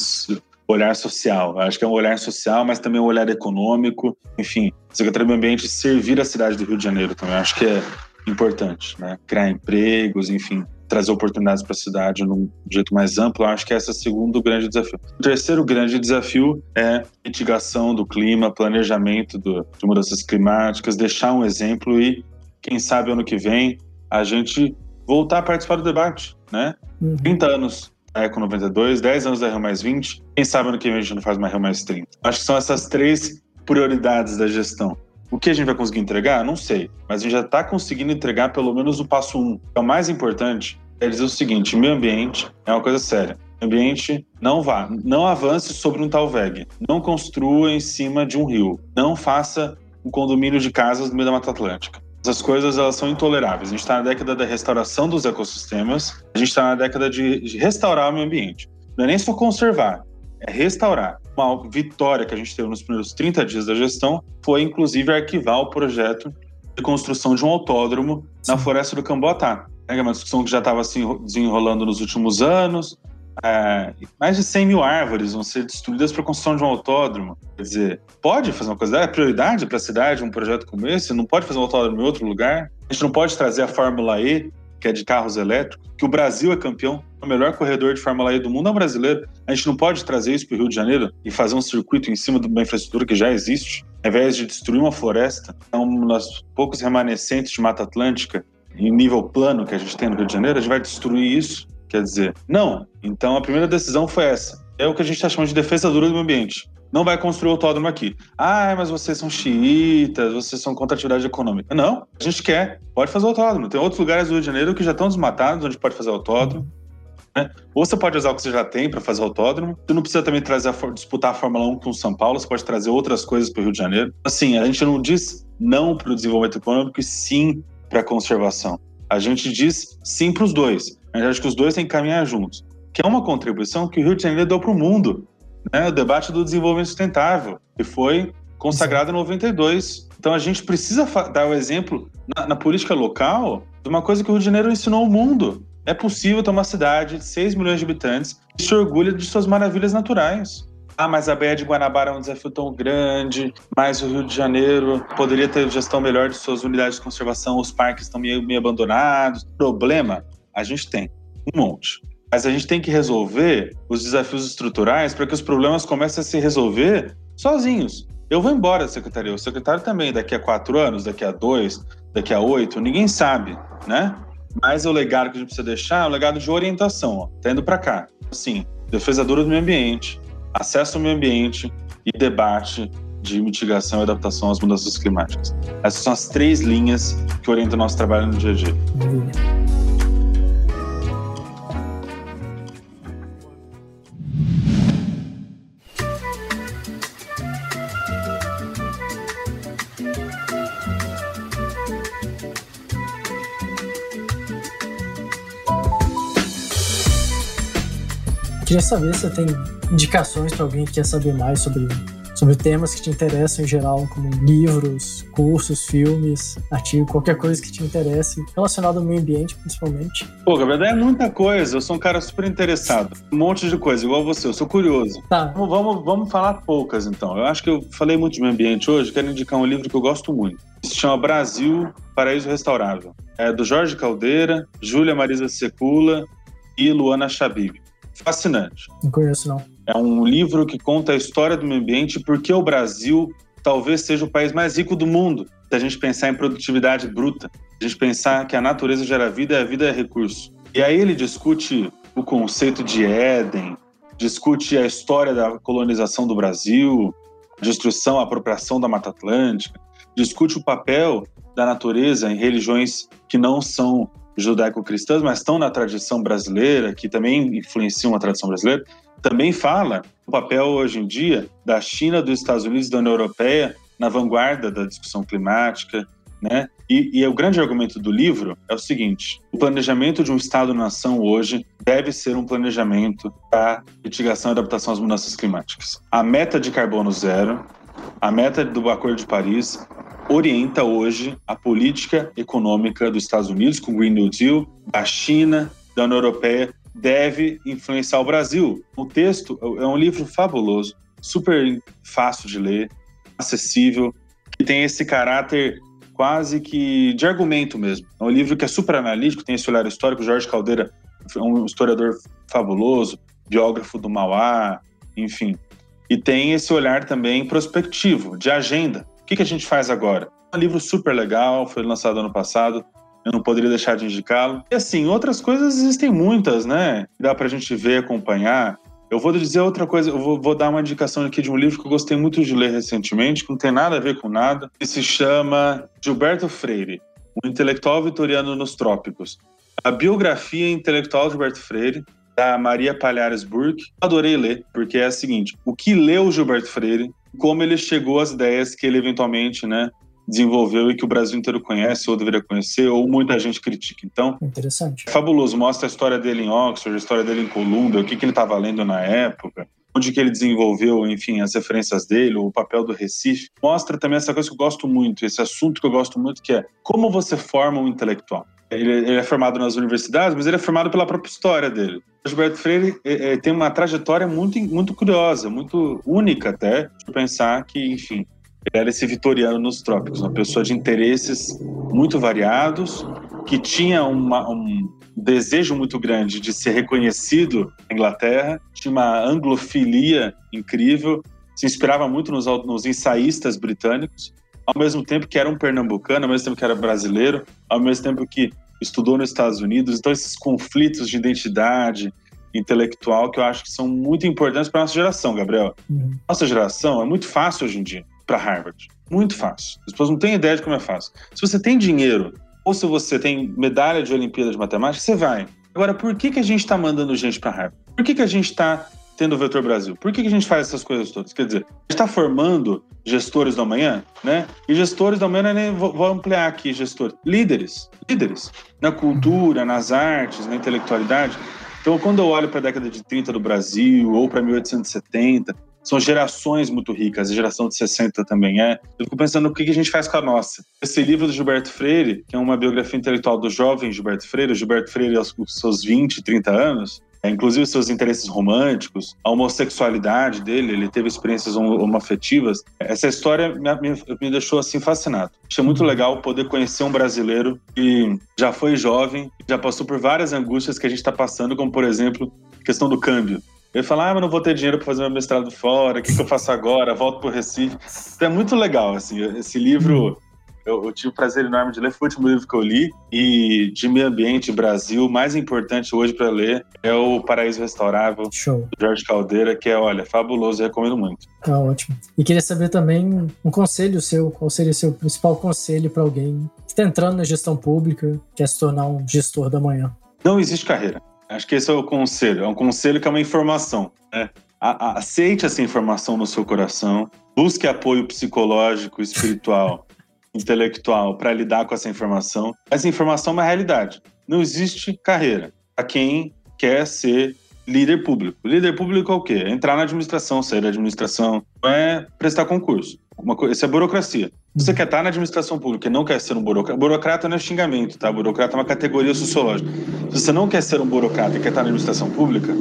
olhar social. Eu acho que é um olhar social, mas também um olhar econômico. Enfim, a Secretaria do Meio Ambiente servir a cidade do Rio de Janeiro também. Eu acho que é importante, né? Criar empregos, enfim, trazer oportunidades para a cidade num jeito mais amplo. Eu acho que esse é o segundo grande desafio. O terceiro grande desafio é mitigação do clima, planejamento do, de mudanças climáticas, deixar um exemplo e, quem sabe, ano que vem, a gente voltar a participar do debate, né? Uhum. 30 anos Eco 92, 10 anos da Rio Mais 20, quem sabe ano que vem a gente não faz uma Rio Mais 30. Acho que são essas três prioridades da gestão. O que a gente vai conseguir entregar? Não sei, mas a gente já está conseguindo entregar pelo menos o passo um. É o mais importante é dizer o seguinte: meio ambiente é uma coisa séria. Ambiente não vá, não avance sobre um tal VEG, não construa em cima de um rio, não faça um condomínio de casas no meio da Mata Atlântica. Essas coisas elas são intoleráveis. A gente está na década da restauração dos ecossistemas, a gente está na década de, de restaurar o meio ambiente. Não é nem só conservar, é restaurar. Uma vitória que a gente teve nos primeiros 30 dias da gestão foi, inclusive, arquivar o projeto de construção de um autódromo na floresta do Camboatá. É uma discussão que já estava se assim, desenrolando nos últimos anos, é, mais de 100 mil árvores vão ser destruídas para a construção de um autódromo. Quer dizer, pode fazer uma coisa? É prioridade para a cidade um projeto como esse? Não pode fazer um autódromo em outro lugar? A gente não pode trazer a Fórmula E, que é de carros elétricos, que o Brasil é campeão, o melhor corredor de Fórmula E do mundo é o brasileiro. A gente não pode trazer isso para o Rio de Janeiro e fazer um circuito em cima de uma infraestrutura que já existe. ao invés de destruir uma floresta, é um dos poucos remanescentes de Mata Atlântica em nível plano que a gente tem no Rio de Janeiro, a gente vai destruir isso? Quer dizer, não. Então a primeira decisão foi essa. É o que a gente está chamando de defesa dura do meio ambiente. Não vai construir autódromo aqui. Ah, mas vocês são xiitas, vocês são contra a atividade econômica. Não, a gente quer. Pode fazer autódromo. Tem outros lugares do Rio de Janeiro que já estão desmatados, onde pode fazer autódromo. Né? Ou você pode usar o que você já tem para fazer autódromo. Você não precisa também trazer a, disputar a Fórmula 1 com São Paulo, você pode trazer outras coisas para o Rio de Janeiro. Assim, a gente não diz não para o desenvolvimento econômico e sim para a conservação. A gente diz sim para os dois. A gente acha que os dois têm que caminhar juntos. Que é uma contribuição que o Rio de Janeiro deu para o mundo. Né? O debate do desenvolvimento sustentável, que foi consagrado em 92. Então a gente precisa dar o exemplo na, na, política local de uma coisa que o Rio de Janeiro ensinou ao mundo. É possível ter uma cidade de 6 milhões de habitantes que se orgulha de suas maravilhas naturais. Ah, mas a Baía de Guanabara é um desafio tão grande, mas o Rio de Janeiro poderia ter gestão melhor de suas unidades de conservação, os parques estão meio, meio abandonados. Problema, a gente tem um monte. Mas a gente tem que resolver os desafios estruturais para que os problemas comecem a se resolver sozinhos. Eu vou embora da secretaria, o secretário também, daqui a quatro anos, daqui a dois, daqui a oito, ninguém sabe, né? Mas o legado que a gente precisa deixar é o legado de orientação, ó, tá indo para cá. Assim, defesa dura do meio ambiente, acesso ao meio ambiente e debate de mitigação e adaptação às mudanças climáticas. Essas são as três linhas que orientam o nosso trabalho no dia a dia. Queria saber se você tem indicações para alguém que quer saber mais sobre, sobre temas que te interessam em geral, como livros, cursos, filmes, artigos, qualquer coisa que te interesse, relacionado ao meio ambiente, principalmente. Pô, Gabriel, é muita coisa. Eu sou um cara super interessado. Um monte de coisa, igual você. Eu sou curioso. Tá. Vamos, vamos, vamos falar poucas, então. Eu acho que eu falei muito de meio ambiente hoje. Quero indicar um livro que eu gosto muito. Se chama Brasil, Paraíso Restaurável. É do Jorge Caldeira, Júlia Marisa Secula e Luana Chabib fascinante. Não conheço, não. É um livro que conta a história do meio ambiente porque o Brasil talvez seja o país mais rico do mundo. Se a gente pensar em produtividade bruta, a gente pensar que a natureza gera vida e a vida é recurso. E aí ele discute o conceito de Éden, discute a história da colonização do Brasil, destruição, apropriação da Mata Atlântica, discute o papel da natureza em religiões que não são judaico-cristãs, mas estão na tradição brasileira, que também influenciam a tradição brasileira, também fala o papel hoje em dia da China, dos Estados Unidos da União Europeia na vanguarda da discussão climática, né? E, e, o grande argumento do livro é o seguinte: o planejamento de um Estado-nação hoje deve ser um planejamento para mitigação e adaptação às mudanças climáticas. A meta de carbono zero, a meta do Acordo de Paris orienta hoje a política econômica dos Estados Unidos, com o Green New Deal, da China, da União Europeia, deve influenciar o Brasil. O texto é um livro fabuloso, super fácil de ler, acessível, que tem esse caráter quase que de argumento mesmo. É um livro que é super analítico, tem esse olhar histórico. Jorge Caldeira é um historiador fabuloso, biógrafo do Mauá, enfim. E tem esse olhar também prospectivo, de agenda que, que a gente faz agora? Um livro super legal, foi lançado ano passado, eu não poderia deixar de indicá-lo. E assim, outras coisas existem muitas, né? Dá pra gente ver, acompanhar. Eu vou dizer outra coisa, eu vou, vou, dar uma indicação aqui de um livro que eu gostei muito de ler recentemente, que não tem nada a ver com nada, que se chama Gilberto Freire, o intelectual vitoriano nos trópicos. A biografia intelectual de Gilberto Freire, da Maria Palhares Burke. Adorei ler, porque é a seguinte: o que leu Gilberto Freire como ele chegou às ideias que ele eventualmente, né, desenvolveu e que o Brasil inteiro conhece ou deveria conhecer ou muita gente critica. Então, interessante. É fabuloso, mostra a história dele em Oxford, a história dele em Columbia, o que, que ele estava lendo na época, onde que ele desenvolveu, enfim, as referências dele, o papel do Recife. Mostra também essa coisa que eu gosto muito, esse assunto que eu gosto muito, que é como você forma um intelectual. Ele, ele é formado nas universidades, mas ele é formado pela própria história dele. O Gilberto Freire é, é, tem uma trajetória muito, muito curiosa, muito única até, de pensar que, enfim, ele era esse vitoriano nos trópicos, uma pessoa de interesses muito variados, que tinha uma, um desejo muito grande de ser reconhecido na Inglaterra, tinha uma anglofilia incrível, se inspirava muito nos, nos ensaístas britânicos, ao mesmo tempo que era um pernambucano, ao mesmo tempo que era brasileiro, ao mesmo tempo que estudou nos Estados Unidos. Então, esses conflitos de identidade intelectual que eu acho que são muito importantes para nossa geração, Gabriel. Uhum. Nossa geração é muito fácil hoje em dia para Harvard. Muito fácil. As pessoas não têm ideia de como é fácil. Se você tem dinheiro ou se você tem medalha de Olimpíada de Matemática, você vai. Agora, por que, que a gente está mandando gente para Harvard? Por que, que a gente está tendo o Vetor Brasil? Por que, que a gente faz essas coisas todas? Quer dizer, a gente está formando gestores do amanhã, né? E gestores do amanhã, nem vou ampliar aqui, gestor. Líderes. Líderes. Na cultura, nas artes, na intelectualidade. Então, quando eu olho para a década de 30 do Brasil, ou para 1870, são gerações muito ricas, a geração de 60 também é. Eu fico pensando o que a gente faz com a nossa. Esse livro do Gilberto Freire, que é uma biografia intelectual do jovem Gilberto Freire, o Gilberto Freire aos seus 20, 30 anos, inclusive seus interesses românticos, a homossexualidade dele, ele teve experiências homoafetivas. Essa história me, me, me, deixou assim fascinado. Achei muito legal poder conhecer um brasileiro que já foi jovem, já passou por várias angústias que a gente está passando, como por exemplo, a questão do câmbio. Ele fala, ah, mas não vou ter dinheiro para fazer meu mestrado fora, o que, que eu faço agora? Volto para o Recife. Então é muito legal, assim, esse livro eu, eu, tive o prazer enorme de ler, foi o último livro que eu li, e de meio ambiente, Brasil, mais importante hoje para ler é o Paraíso Restaurável, Show. do Jorge Caldeira, que é, olha, fabuloso, recomendo muito. Tá ótimo. E queria saber também um conselho seu, qual seria o seu principal conselho para alguém que está entrando na gestão pública, quer se tornar um gestor da manhã? Não existe carreira. Acho que esse é o conselho. É um conselho que é uma informação, né? Aceite essa informação no seu coração, busque apoio psicológico, espiritual intelectual para lidar com essa informação. Essa informação é uma realidade. Não existe carreira para quem quer ser líder público. Líder público é o quê? É entrar na administração, sair da administração, não é prestar concurso. Uma coisa, isso é burocracia. Você quer estar na administração pública e não quer ser um burocrata. Burocrata não é xingamento, tá? Burocrata é uma categoria sociológica. Se você não quer ser um burocrata e quer estar na administração pública,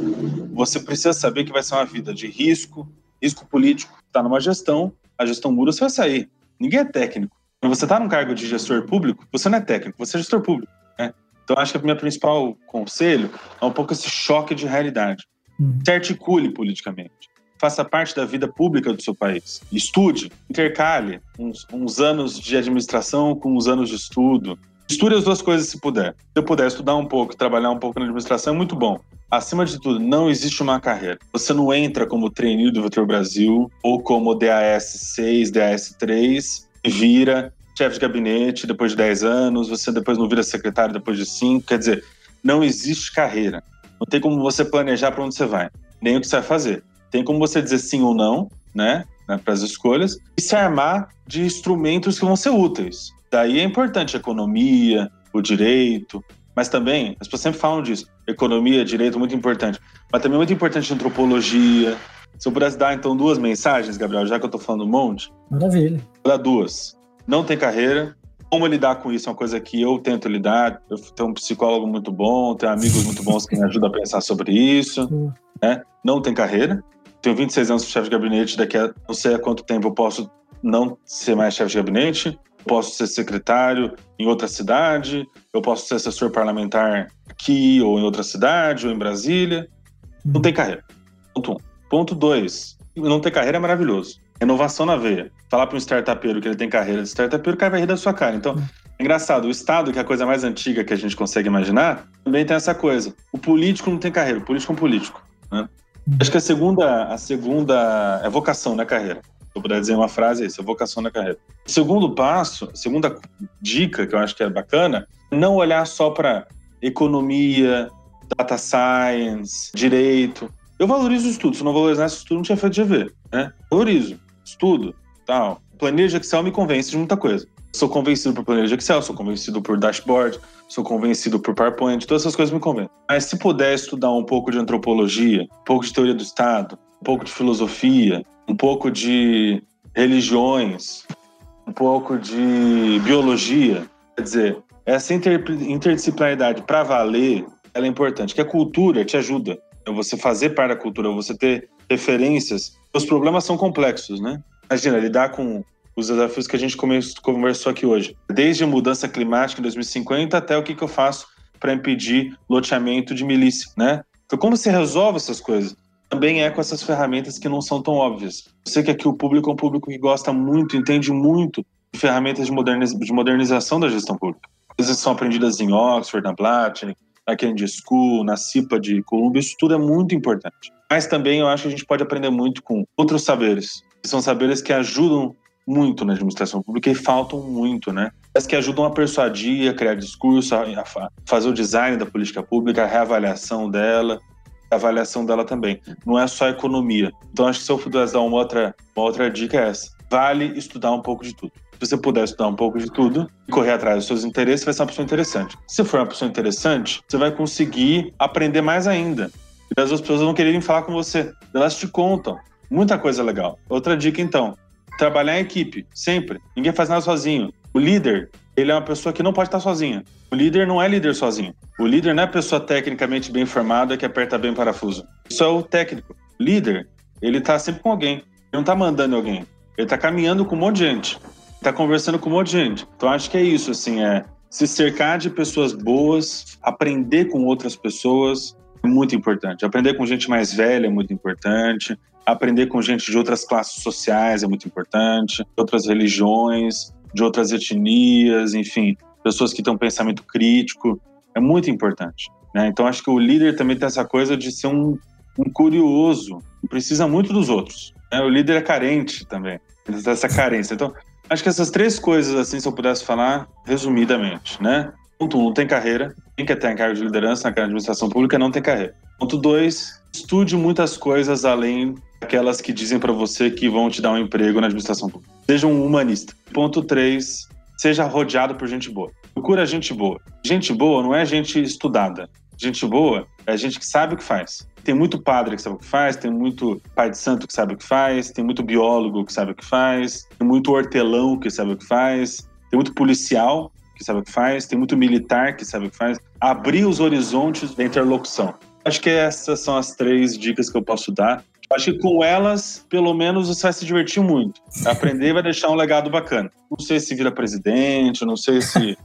você precisa saber que vai ser uma vida de risco, risco político. Está numa gestão, a gestão muda, você vai sair. Ninguém é técnico. Quando você está num cargo de gestor público, você não é técnico, você é gestor público. Né? Então, acho que o meu principal conselho é um pouco esse choque de realidade. Uhum. Se articule politicamente. Faça parte da vida pública do seu país. Estude, intercale uns, uns anos de administração com uns anos de estudo. Estude as duas coisas se puder. Se eu puder estudar um pouco, trabalhar um pouco na administração, é muito bom. Acima de tudo, não existe uma carreira. Você não entra como trainee do Vetor Brasil ou como DAS 6, DAS 3 vira chefe de gabinete depois de 10 anos, você depois não vira secretário depois de 5. Quer dizer, não existe carreira. Não tem como você planejar para onde você vai, nem o que você vai fazer. Tem como você dizer sim ou não, né, né para as escolhas, e se armar de instrumentos que vão ser úteis. Daí é importante a economia, o direito, mas também, as pessoas sempre falam disso, economia, direito, muito importante, mas também é muito importante antropologia. Se eu pudesse dar, então, duas mensagens, Gabriel, já que eu estou falando um monte. Maravilha. Dar duas não tem carreira. Como lidar com isso é uma coisa que eu tento lidar. Eu tenho um psicólogo muito bom, tenho amigos muito bons que me ajudam a pensar sobre isso. Né? Não tem carreira. Tenho 26 anos de chefe de gabinete, daqui a não sei há quanto tempo eu posso não ser mais chefe de gabinete, posso ser secretário em outra cidade, eu posso ser assessor parlamentar aqui ou em outra cidade ou em Brasília. Não tem carreira. Ponto um. Ponto dois. Não ter carreira é maravilhoso. Inovação na veia. Falar para um startupeiro que ele tem carreira de startupeiro, cara vai rir da sua cara. Então, é engraçado, o Estado, que é a coisa mais antiga que a gente consegue imaginar, também tem essa coisa. O político não tem carreira, o político é um político. Né? Acho que a segunda, a segunda é vocação na carreira. Se eu puder dizer uma frase, é isso, é vocação na carreira. O segundo passo, a segunda dica que eu acho que é bacana, não olhar só para economia, data science, direito. Eu valorizo o estudo. Se eu não valorizasse o estudo, não tinha feito GV. Né? Valorizo estudo, tal. Planilha Excel me convence de muita coisa. Sou convencido por planilha de Excel, sou convencido por dashboard, sou convencido por PowerPoint, todas essas coisas me convencem. Mas se puder estudar um pouco de antropologia, um pouco de teoria do Estado, um pouco de filosofia, um pouco de religiões, um pouco de biologia, quer dizer, essa inter interdisciplinaridade para valer, ela é importante, que a cultura te ajuda. É você fazer parte da cultura, você ter referências os problemas são complexos, né? Imagina, lidar com os desafios que a gente conversou aqui hoje. Desde mudança climática em 2050 até o que, que eu faço para impedir loteamento de milícia, né? Então, como se resolve essas coisas? também é com essas ferramentas que não são tão óbvias. Eu sei que aqui o público é um público que gosta muito, entende muito de ferramentas de, moderniz de modernização da gestão pública. Vezes são aprendidas em Oxford, na Platini, na Kennedy School, na CIPA de Columbia, isso tudo é muito importante. Mas também eu acho que a gente pode aprender muito com outros saberes, que são saberes que ajudam muito na administração pública e faltam muito, né? Mas que ajudam a persuadir, a criar discurso, a fazer o design da política pública, a reavaliação dela, a avaliação dela também. Não é só economia. Então, acho que se eu pudesse dar uma outra, uma outra dica é essa. Vale estudar um pouco de tudo. Se você puder estudar um pouco de tudo e correr atrás dos seus interesses, vai ser uma pessoa interessante. Se for uma pessoa interessante, você vai conseguir aprender mais ainda. E as outras pessoas vão querer falar com você. Elas te contam. Muita coisa legal. Outra dica, então. Trabalhar em equipe, sempre. Ninguém faz nada sozinho. O líder, ele é uma pessoa que não pode estar sozinha. O líder não é líder sozinho. O líder não é pessoa tecnicamente bem formada que aperta bem o parafuso. Isso é o técnico. O líder, ele está sempre com alguém. Ele não está mandando alguém. Ele está caminhando com um monte de gente. Está conversando com um monte de gente. Então acho que é isso, assim, é se cercar de pessoas boas, aprender com outras pessoas é muito importante. Aprender com gente mais velha é muito importante. Aprender com gente de outras classes sociais é muito importante, de outras religiões, de outras etnias, enfim, pessoas que têm um pensamento crítico, é muito importante. Né? Então, acho que o líder também tem essa coisa de ser um, um curioso, precisa muito dos outros. Né? O líder é carente também, ele tem essa carência. Então, acho que essas três coisas, assim, se eu pudesse falar resumidamente, né? Ponto um, não tem carreira. Quem quer ter cargo de liderança na administração pública não tem carreira. Ponto dois, estude muitas coisas além daquelas que dizem para você que vão te dar um emprego na administração pública. Seja um humanista. Ponto três, seja rodeado por gente boa. Procura gente boa. Gente boa não é gente estudada. Gente boa é gente que sabe o que faz. Tem muito padre que sabe o que faz, tem muito pai de santo que sabe o que faz, tem muito biólogo que sabe o que faz, tem muito hortelão que sabe o que faz, tem muito policial que sabe o que faz, tem muito militar que sabe o que faz. Abrir os horizontes da interlocução. Acho que essas são as três dicas que eu posso dar. Acho que com elas, pelo menos, você vai se divertir muito. Aprender vai deixar um legado bacana. Não sei se vira presidente, não sei se.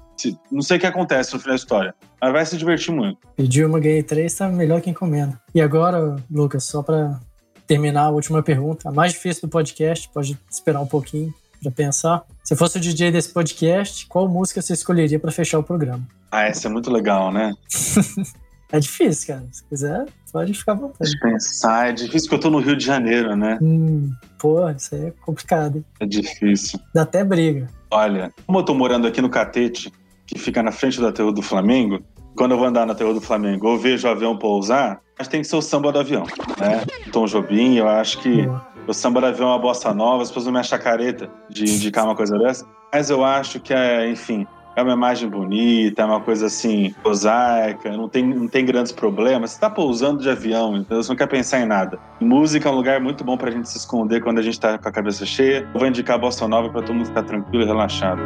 Não sei o que acontece no final da história, mas vai se divertir muito. Pediu uma ganhei três, tá melhor que encomenda. E agora, Lucas, só para terminar a última pergunta, a mais difícil do podcast, pode esperar um pouquinho para pensar. Se fosse o DJ desse podcast, qual música você escolheria para fechar o programa? Ah, essa é muito legal, né? é difícil, cara. Se quiser, pode ficar à vontade. De pensar, é difícil porque eu tô no Rio de Janeiro, né? Hum, pô, isso aí é complicado. Hein? É difícil. Dá até briga. Olha, como eu tô morando aqui no Catete, que fica na frente da Terra do Flamengo, quando eu vou andar na Terra do Flamengo, eu vejo o avião pousar, acho que tem que ser o samba do avião, né? Tom Jobim, eu acho que o samba do avião é uma bossa nova, as pessoas não me acham careta de indicar uma coisa dessa. Mas eu acho que é, enfim, é uma imagem bonita, é uma coisa assim, prosaica, não tem, não tem grandes problemas. Você tá pousando de avião, então você não quer pensar em nada. Música é um lugar muito bom pra gente se esconder quando a gente tá com a cabeça cheia. Eu vou indicar a bossa nova pra todo mundo ficar tranquilo e relaxado.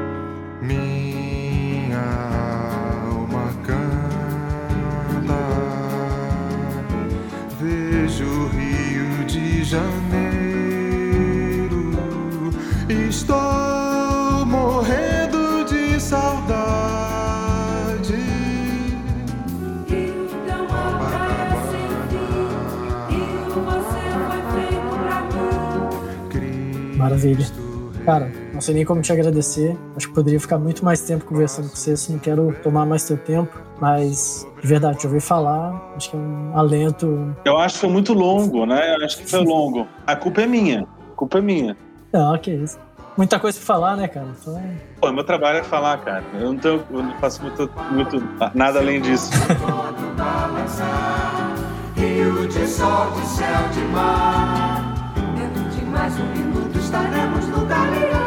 Janeiro. Estou morrendo de saudade. Então a praia sem fim, e você foi feito pra mim. Maravilha. Cara, não sei nem como te agradecer. Acho que poderia ficar muito mais tempo conversando com você, assim, não quero tomar mais teu tempo, mas de verdade, te ouvir falar, acho que é um alento. Eu acho que foi muito longo, né? Eu acho que foi longo. A culpa é minha. A culpa é minha. Não, que isso. Muita coisa pra falar, né, cara? Então, é- Pô, meu trabalho é falar, cara. Eu não, tenho, eu não faço muito, muito nada além disso. Rio de sol, de céu, de mar. Dentro de mais um minuto estaremos no galeão.